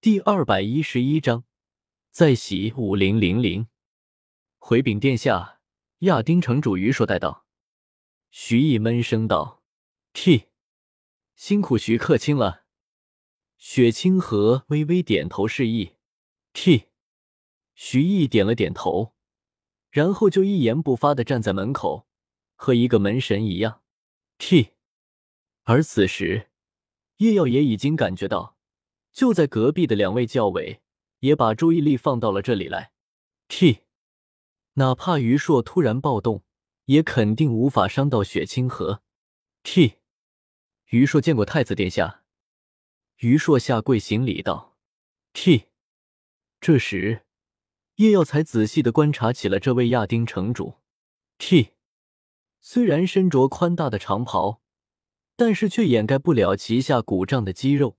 第二百一十一章，再袭五零零零。回禀殿下，亚丁城主于硕带到。徐毅闷声道：“替，辛苦徐客卿了。”雪清河微微点头示意。替，徐毅点了点头，然后就一言不发的站在门口，和一个门神一样。替，而此时，叶耀也已经感觉到。就在隔壁的两位教委也把注意力放到了这里来。T，哪怕于硕突然暴动，也肯定无法伤到雪清河。T，于硕见过太子殿下。于硕下跪行礼道：“T。”这时，叶耀才仔细的观察起了这位亚丁城主。T，虽然身着宽大的长袍，但是却掩盖不了旗下鼓胀的肌肉。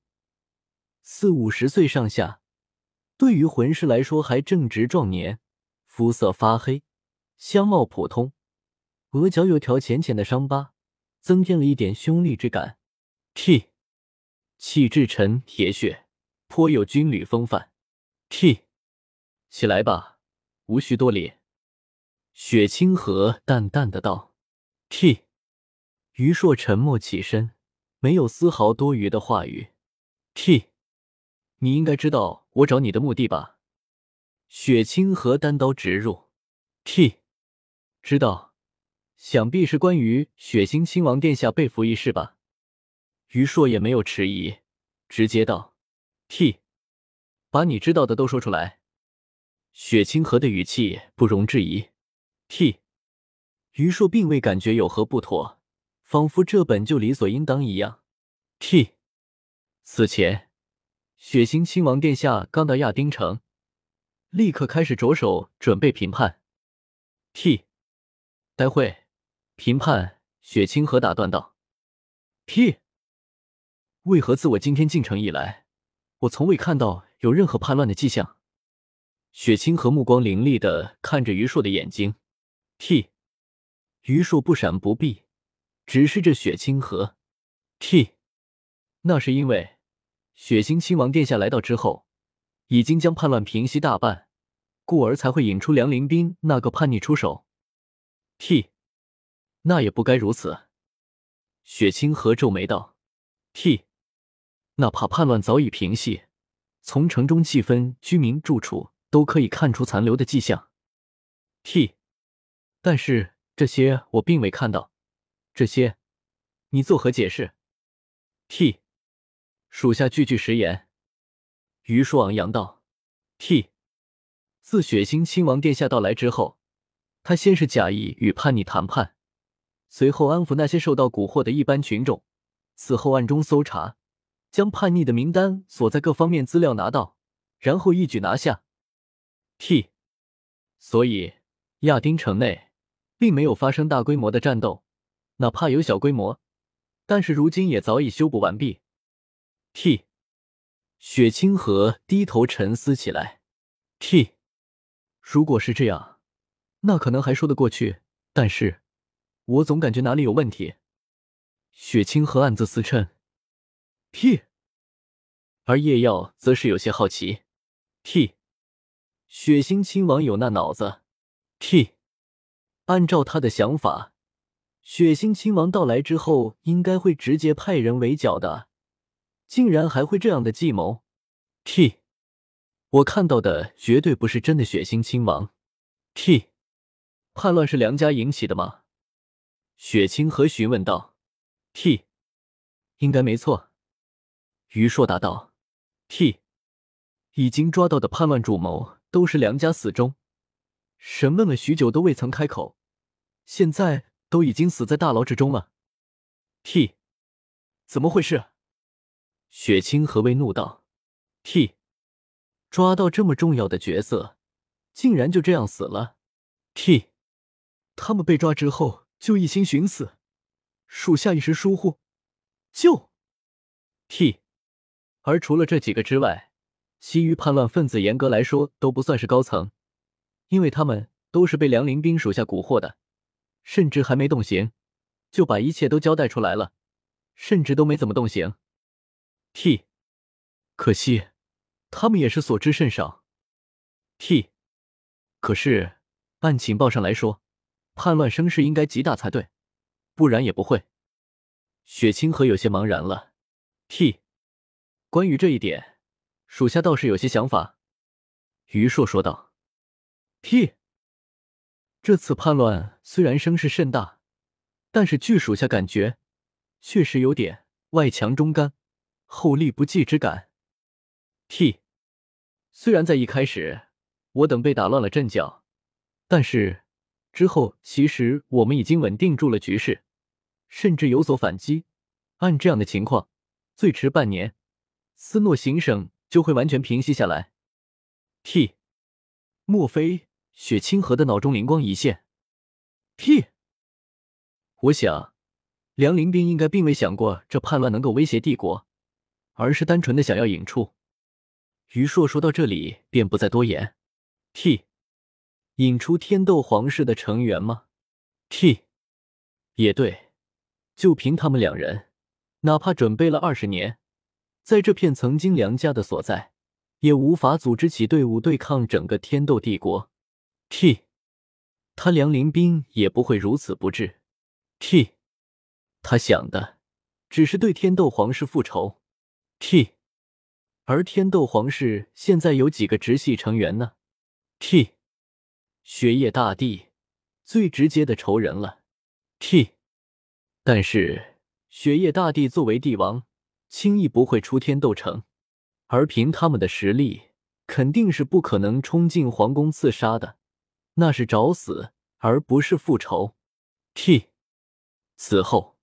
四五十岁上下，对于魂师来说还正值壮年，肤色发黑，相貌普通，额角有条浅浅的伤疤，增添了一点凶厉之感。T，气质沉铁血，颇有军旅风范。T，起来吧，无需多礼。雪清河淡淡的道。T，于硕沉默起身，没有丝毫多余的话语。T。你应该知道我找你的目的吧？雪清河单刀直入。T，知道，想必是关于雪星亲王殿下被俘一事吧？于硕也没有迟疑，直接道：“T，把你知道的都说出来。”雪清河的语气不容置疑。T，于硕并未感觉有何不妥，仿佛这本就理所应当一样。T，此前。血腥亲王殿下刚到亚丁城，立刻开始着手准备评判。T，待会评判。雪清河打断道：“T，为何自我今天进城以来，我从未看到有任何叛乱的迹象？”雪清河目光凌厉的看着于硕的眼睛。T，于硕不闪不避，直视着雪清河。T，那是因为。血腥亲王殿下来到之后，已经将叛乱平息大半，故而才会引出梁林斌那个叛逆出手。T，那也不该如此。雪清河皱眉道：“T，哪怕叛乱早已平息，从城中气氛、居民住处都可以看出残留的迹象。T，但是这些我并未看到，这些你作何解释？T。”属下句句实言。”于叔昂扬道：“T，自血腥亲王殿下到来之后，他先是假意与叛逆谈判，随后安抚那些受到蛊惑的一般群众，此后暗中搜查，将叛逆的名单所在各方面资料拿到，然后一举拿下。T，所以亚丁城内并没有发生大规模的战斗，哪怕有小规模，但是如今也早已修补完毕。” T，雪清河低头沉思起来。T，如果是这样，那可能还说得过去。但是，我总感觉哪里有问题。雪清河暗自思忖。T，而叶耀则是有些好奇。T，血腥亲王有那脑子。T，按照他的想法，血腥亲王到来之后，应该会直接派人围剿的。竟然还会这样的计谋？T，我看到的绝对不是真的血腥亲王。T，叛乱是梁家引起的吗？雪清河询问道。T，应该没错。于硕答道。T，已经抓到的叛乱主谋都是梁家死忠，审问了许久都未曾开口，现在都已经死在大牢之中了。T，怎么回事？雪清河微怒道：“T，抓到这么重要的角色，竟然就这样死了。T，他们被抓之后就一心寻死，属下一时疏忽，就 T。而除了这几个之外，其余叛乱分子严格来说都不算是高层，因为他们都是被梁林兵属下蛊惑的，甚至还没动刑，就把一切都交代出来了，甚至都没怎么动刑。” T，可惜，他们也是所知甚少。T，可是按情报上来说，叛乱声势应该极大才对，不然也不会。雪清河有些茫然了。T，关于这一点，属下倒是有些想法。于硕说道。T，这次叛乱虽然声势甚大，但是据属下感觉，确实有点外强中干，后力不济之感。T，虽然在一开始我等被打乱了阵脚，但是之后其实我们已经稳定住了局势，甚至有所反击。按这样的情况，最迟半年，斯诺行省就会完全平息下来。T，莫非雪清河的脑中灵光一现？T，我想梁林兵应该并未想过这叛乱能够威胁帝国，而是单纯的想要引出。于硕说到这里便不再多言。T，引出天斗皇室的成员吗？T，也对，就凭他们两人。哪怕准备了二十年，在这片曾经梁家的所在，也无法组织起队伍对抗整个天斗帝国。T，他梁林斌也不会如此不智。T，他想的只是对天斗皇室复仇。T，而天斗皇室现在有几个直系成员呢？T，雪夜大帝，最直接的仇人了。T，但是。雪夜大帝作为帝王，轻易不会出天斗城，而凭他们的实力，肯定是不可能冲进皇宫刺杀的，那是找死，而不是复仇。T，此后，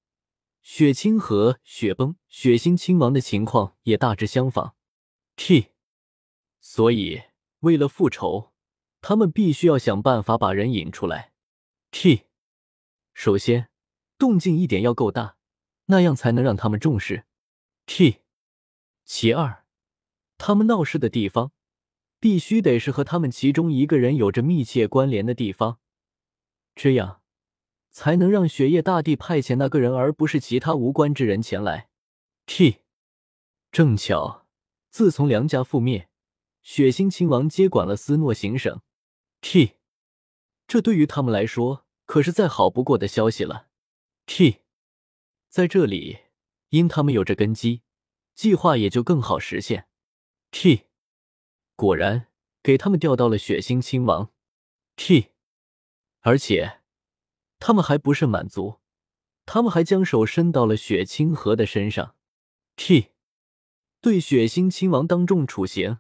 雪清河、雪崩、雪星亲王的情况也大致相仿。T，所以为了复仇，他们必须要想办法把人引出来。T，首先动静一点要够大。那样才能让他们重视。T，其二，他们闹事的地方必须得是和他们其中一个人有着密切关联的地方，这样才能让雪夜大帝派遣那个人，而不是其他无关之人前来。T，正巧，自从梁家覆灭，血腥亲王接管了斯诺行省。T，这对于他们来说可是再好不过的消息了。T。在这里，因他们有着根基，计划也就更好实现。T，果然给他们调到了血腥亲王。T，而且他们还不是满足，他们还将手伸到了雪清河的身上。T，对血腥亲王当众处刑，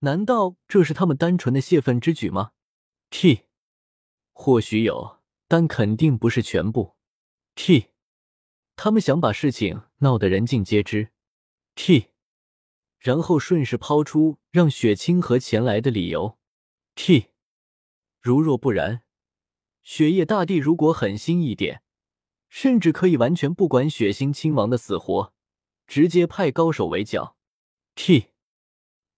难道这是他们单纯的泄愤之举吗？T，或许有，但肯定不是全部。T。他们想把事情闹得人尽皆知，T，然后顺势抛出让雪清河前来的理由，T，如若不然，雪夜大帝如果狠心一点，甚至可以完全不管血腥亲王的死活，直接派高手围剿，T，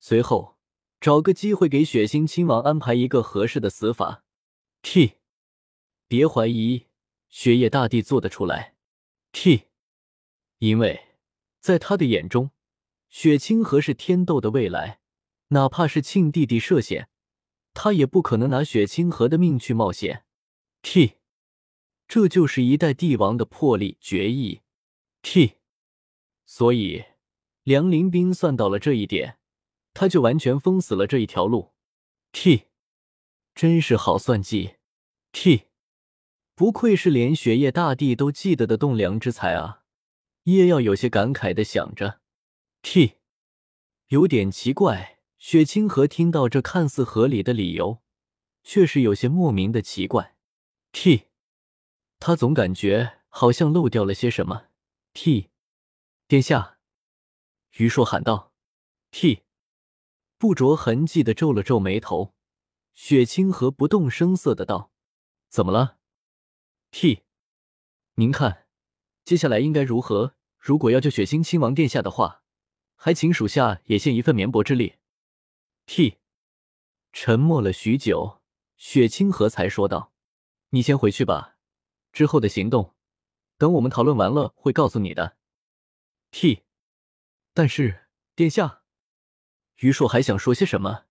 随后找个机会给血腥亲王安排一个合适的死法，T，别怀疑雪夜大帝做得出来。T，因为在他的眼中，雪清河是天斗的未来，哪怕是庆弟弟涉险，他也不可能拿雪清河的命去冒险。T，这就是一代帝王的魄力决议。T，所以梁林斌算到了这一点，他就完全封死了这一条路。T，真是好算计。T。不愧是连雪夜大帝都记得的栋梁之才啊！叶耀有些感慨的想着。T，有点奇怪。雪清河听到这看似合理的理由，却是有些莫名的奇怪。T，他总感觉好像漏掉了些什么。T，殿下，于硕喊道。T，不着痕迹的皱了皱眉头。雪清河不动声色的道：“怎么了？” T，您看，接下来应该如何？如果要救血腥亲王殿下的话，还请属下也献一份绵薄之力。T，沉默了许久，雪清河才说道：“你先回去吧，之后的行动，等我们讨论完了会告诉你的。” T，但是殿下，于硕还想说些什么，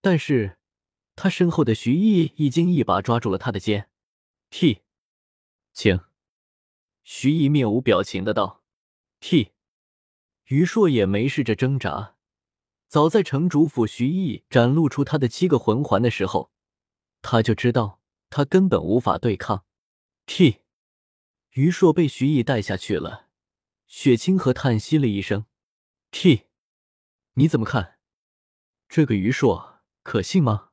但是他身后的徐毅已经一把抓住了他的肩。T，请。徐毅面无表情的道：“T。”于硕也没试着挣扎。早在城主府，徐毅展露出他的七个魂环的时候，他就知道他根本无法对抗。T，于硕被徐毅带下去了。雪清河叹息了一声：“T，你怎么看？这个于硕可信吗？”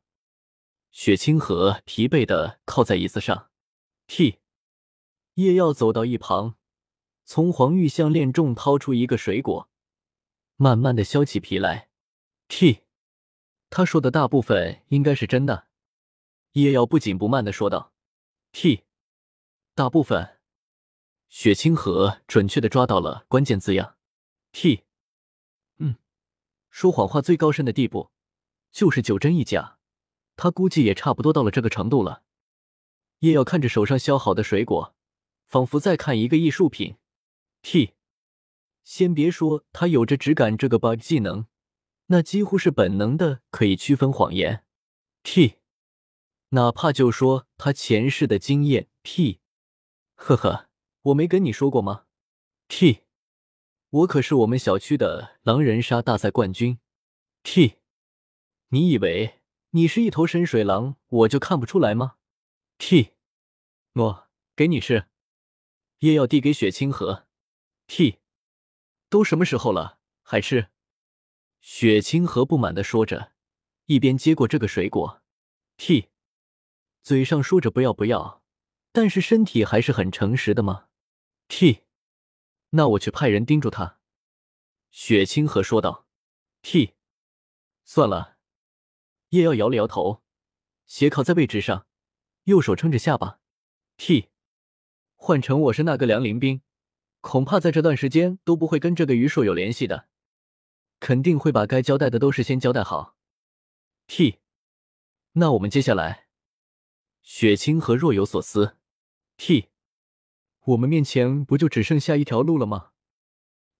雪清河疲惫的靠在椅子上。T。叶耀走到一旁，从黄玉项链中掏出一个水果，慢慢的削起皮来。T，他说的大部分应该是真的。叶耀不紧不慢的说道。T，大部分。雪清河准确的抓到了关键字样。T，嗯，说谎话最高深的地步，就是九真一假。他估计也差不多到了这个程度了。叶耀看着手上削好的水果。仿佛在看一个艺术品。T，先别说他有着直感这个 bug 技能，那几乎是本能的，可以区分谎言。T，哪怕就说他前世的经验。T，呵呵，我没跟你说过吗？T，我可是我们小区的狼人杀大赛冠军。T，你以为你是一头深水狼，我就看不出来吗？T，我给你试。叶耀递给雪清河，T，都什么时候了还吃？雪清河不满的说着，一边接过这个水果，T，嘴上说着不要不要，但是身体还是很诚实的吗？T，那我去派人盯住他。雪清河说道，T，算了。叶耀摇了摇头，斜靠在位置上，右手撑着下巴，T。换成我是那个梁林兵，恐怕在这段时间都不会跟这个于硕有联系的，肯定会把该交代的都是先交代好。T，那我们接下来，雪清河若有所思。T，我们面前不就只剩下一条路了吗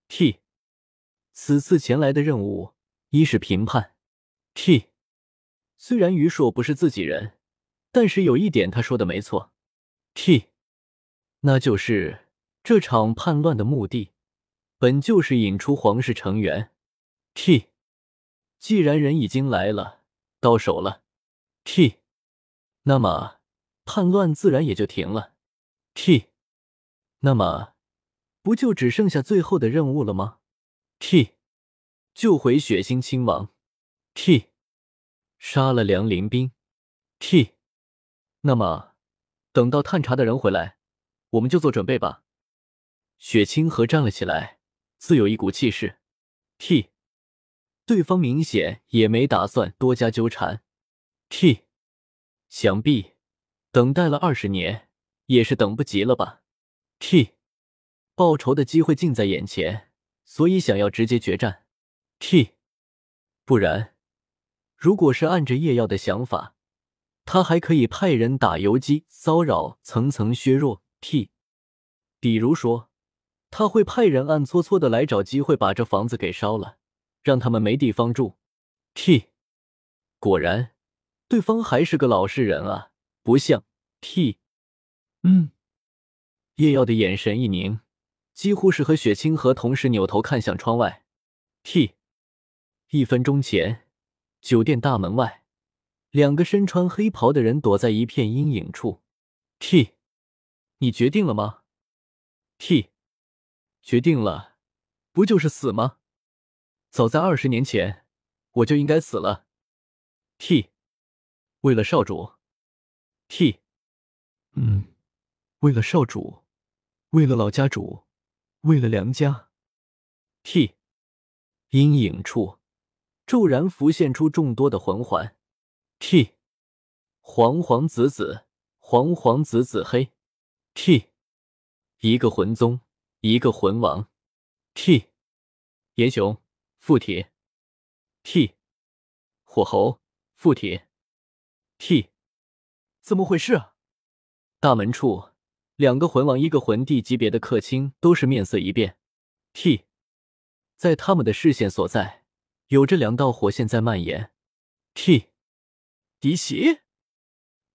？T，此次前来的任务一是评判。T，虽然于硕不是自己人，但是有一点他说的没错。T。那就是这场叛乱的目的，本就是引出皇室成员。T，既然人已经来了，到手了，T，那么叛乱自然也就停了。T，那么不就只剩下最后的任务了吗？T，救回血腥亲王。T，杀了梁林兵。T，那么等到探查的人回来。我们就做准备吧。雪清河站了起来，自有一股气势。T，对方明显也没打算多加纠缠。T，想必等待了二十年，也是等不及了吧？T，报仇的机会近在眼前，所以想要直接决战。T，不然，如果是按着叶耀的想法，他还可以派人打游击，骚扰，层层削弱。T，比如说，他会派人暗搓搓的来找机会把这房子给烧了，让他们没地方住。T，果然，对方还是个老实人啊，不像 T。嗯，叶耀的眼神一凝，几乎是和雪清河同时扭头看向窗外。T，一分钟前，酒店大门外，两个身穿黑袍的人躲在一片阴影处。T。你决定了吗？T，决定了，不就是死吗？早在二十年前，我就应该死了。T，为了少主。T，嗯，为了少主，为了老家主，为了梁家。T，阴影处骤然浮现出众多的魂环。T，黄黄紫紫，黄黄紫紫黑。T，一个魂宗，一个魂王。T，炎熊附体。T，火猴附体。T，怎么回事？大门处，两个魂王，一个魂帝级别的客卿都是面色一变。T，在他们的视线所在，有着两道火线在蔓延。T，敌袭！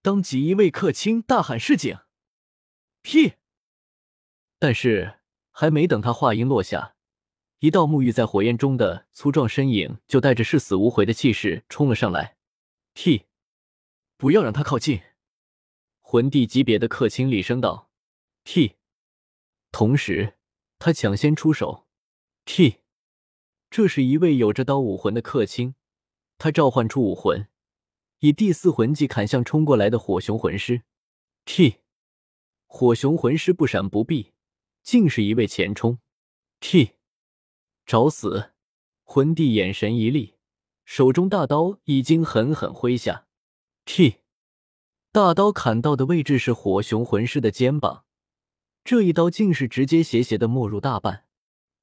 当即一位客卿大喊示警。T，但是还没等他话音落下，一道沐浴在火焰中的粗壮身影就带着视死无回的气势冲了上来。T，不要让他靠近！魂帝级别的客卿厉声道。T，同时他抢先出手。T。这是一位有着刀武魂的客卿，他召唤出武魂，以第四魂技砍向冲过来的火熊魂师。T，火熊魂师不闪不避，竟是一位前冲。T，找死！魂帝眼神一厉，手中大刀已经狠狠挥下。T，大刀砍到的位置是火熊魂师的肩膀，这一刀竟是直接斜斜的没入大半。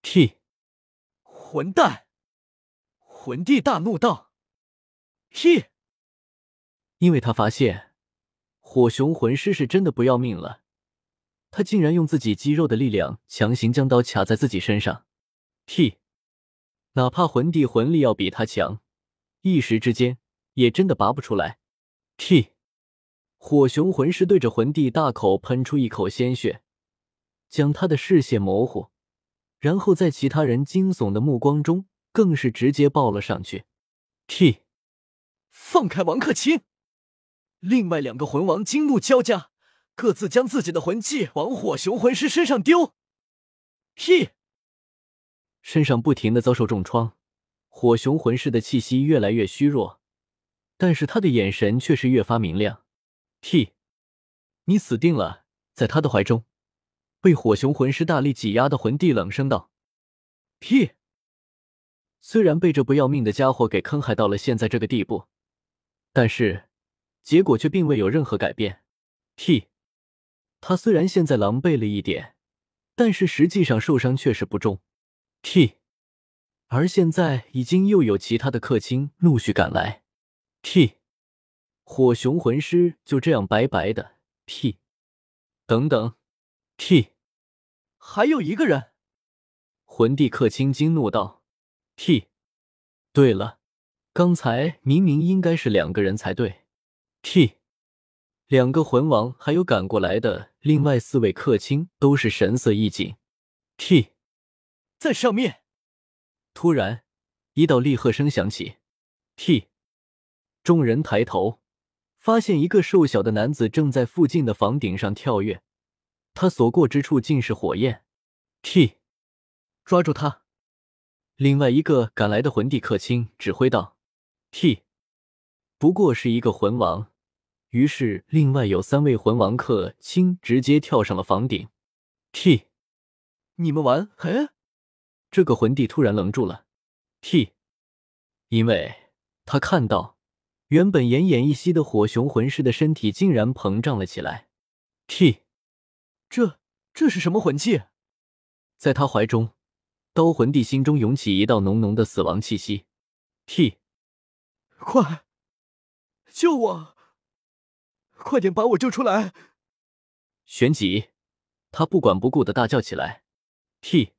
T。混蛋！魂帝大怒道：“嘿！”因为他发现火熊魂师是真的不要命了，他竟然用自己肌肉的力量强行将刀卡在自己身上。T，哪怕魂帝魂力要比他强，一时之间也真的拔不出来。T，火熊魂师对着魂帝大口喷出一口鲜血，将他的视线模糊。然后在其他人惊悚的目光中，更是直接抱了上去。T，放开王克勤！另外两个魂王惊怒交加，各自将自己的魂技往火熊魂师身上丢。T，身上不停的遭受重创，火熊魂师的气息越来越虚弱，但是他的眼神却是越发明亮。T，你死定了，在他的怀中。被火熊魂师大力挤压的魂帝冷声道：“：“T，！虽然被这不要命的家伙给坑害到了现在这个地步，但是结果却并未有任何改变。T，他虽然现在狼狈了一点，但是实际上受伤确实不重。T，而现在已经又有其他的客卿陆续赶来。T，火熊魂师就这样白白的。T，等等。” T，还有一个人。魂帝客卿惊怒道：“T，对了，刚才明明应该是两个人才对。”T，两个魂王还有赶过来的另外四位客卿都是神色一紧。T，在上面。突然，一道厉喝声响起。T，众人抬头，发现一个瘦小的男子正在附近的房顶上跳跃。他所过之处尽是火焰，T，抓住他！另外一个赶来的魂帝客卿指挥道：“T，不过是一个魂王。”于是，另外有三位魂王客卿直接跳上了房顶。T，你们玩？嘿！这个魂帝突然愣住了。T，因为他看到原本奄奄一息的火熊魂师的身体竟然膨胀了起来。T。这这是什么魂技？在他怀中，刀魂帝心中涌起一道浓浓的死亡气息。T，快救我！快点把我救出来！旋即，他不管不顾的大叫起来。T，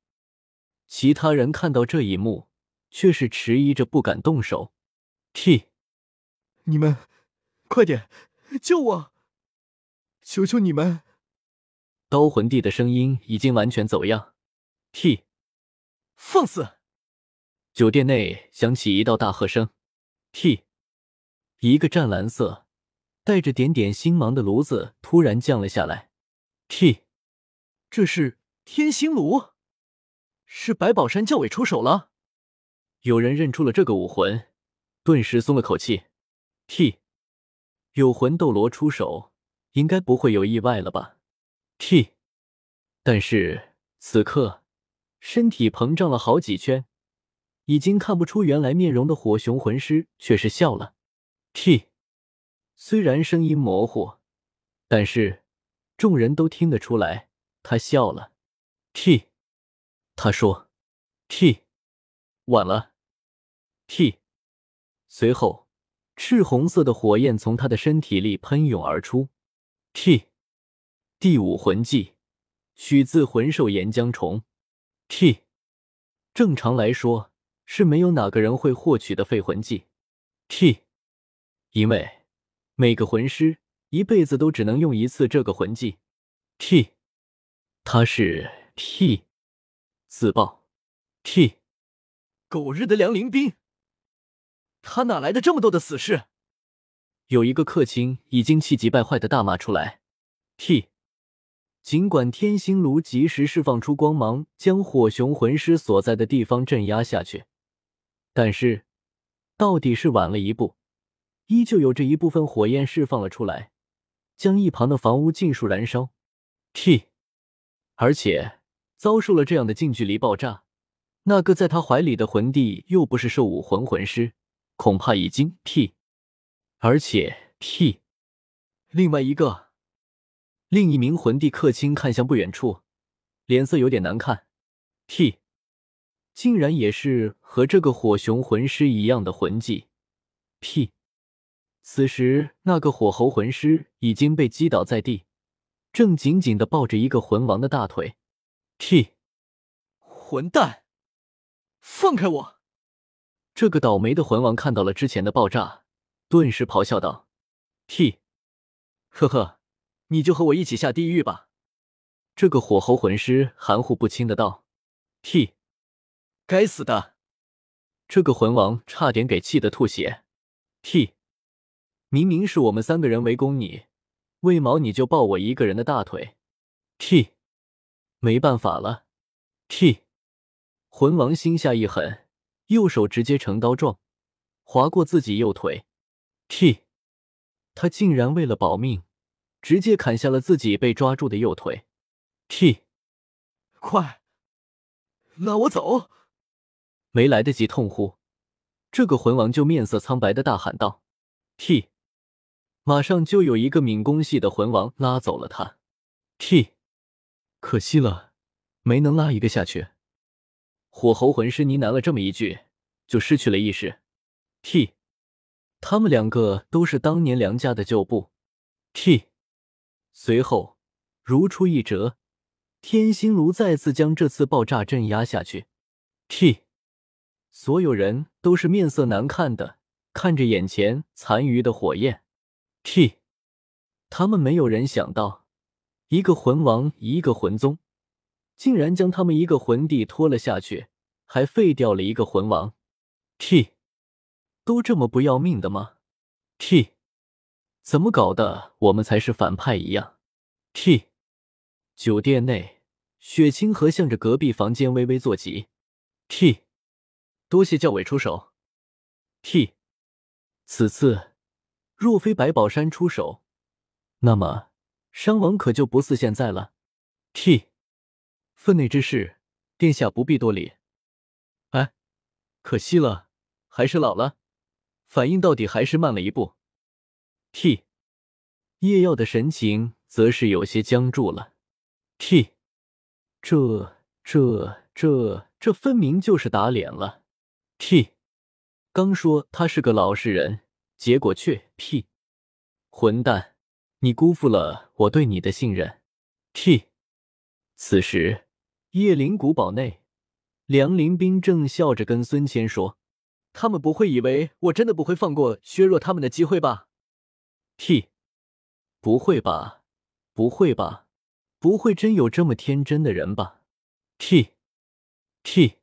其他人看到这一幕，却是迟疑着不敢动手。T，你们快点救我！求求你们！刀魂帝的声音已经完全走样。T，放肆！酒店内响起一道大喝声。T，一个湛蓝色、带着点点星芒的炉子突然降了下来。T，这是天星炉，是白宝山教委出手了。有人认出了这个武魂，顿时松了口气。T，有魂斗罗出手，应该不会有意外了吧？T，但是此刻身体膨胀了好几圈，已经看不出原来面容的火熊魂师却是笑了。T，虽然声音模糊，但是众人都听得出来他笑了。T，他说：“T，晚了。”T，随后赤红色的火焰从他的身体里喷涌而出。T。第五魂技，取自魂兽岩浆虫。T，正常来说是没有哪个人会获取的废魂技。T，因为每个魂师一辈子都只能用一次这个魂技。T，他是 T，自爆 T，狗日的梁林兵，他哪来的这么多的死士？有一个客卿已经气急败坏的大骂出来。T，尽管天星炉及时释放出光芒，将火熊魂师所在的地方镇压下去，但是到底是晚了一步，依旧有着一部分火焰释放了出来，将一旁的房屋尽数燃烧。T，而且遭受了这样的近距离爆炸，那个在他怀里的魂帝又不是兽武魂魂师，恐怕已经 T。而且 T，另外一个，另一名魂帝客卿看向不远处，脸色有点难看。T，竟然也是和这个火熊魂师一样的魂技。T，此时那个火猴魂师已经被击倒在地，正紧紧的抱着一个魂王的大腿。T，混蛋，放开我！这个倒霉的魂王看到了之前的爆炸。顿时咆哮道：“T，呵呵，你就和我一起下地狱吧！”这个火候魂师含糊不清的道：“T，该死的！”这个魂王差点给气得吐血。T，明明是我们三个人围攻你，为毛你就抱我一个人的大腿？T，没办法了。T，魂王心下一狠，右手直接成刀状，划过自己右腿。T，他竟然为了保命，直接砍下了自己被抓住的右腿。T，快，拉我走！没来得及痛呼，这个魂王就面色苍白的大喊道：“T！” 马上就有一个敏攻系的魂王拉走了他。T，可惜了，没能拉一个下去。火猴魂师呢喃了这么一句，就失去了意识。T。他们两个都是当年梁家的旧部。T，随后如出一辙，天星炉再次将这次爆炸镇压下去。T，所有人都是面色难看的看着眼前残余的火焰。T，他们没有人想到，一个魂王，一个魂宗，竟然将他们一个魂帝拖了下去，还废掉了一个魂王。T。都这么不要命的吗？T，怎么搞的？我们才是反派一样。T，酒店内，雪清河向着隔壁房间微微坐起。T，多谢教委出手。T，此次若非白宝山出手，那么伤亡可就不似现在了。T，分内之事，殿下不必多礼。哎，可惜了，还是老了。反应到底还是慢了一步。T，叶耀的神情则是有些僵住了。T，这、这、这、这分明就是打脸了。T，刚说他是个老实人，结果却 P，混蛋，你辜负了我对你的信任。T，此时叶灵古堡内，梁林斌正笑着跟孙谦说。他们不会以为我真的不会放过削弱他们的机会吧？T，不会吧？不会吧？不会真有这么天真的人吧？T，T，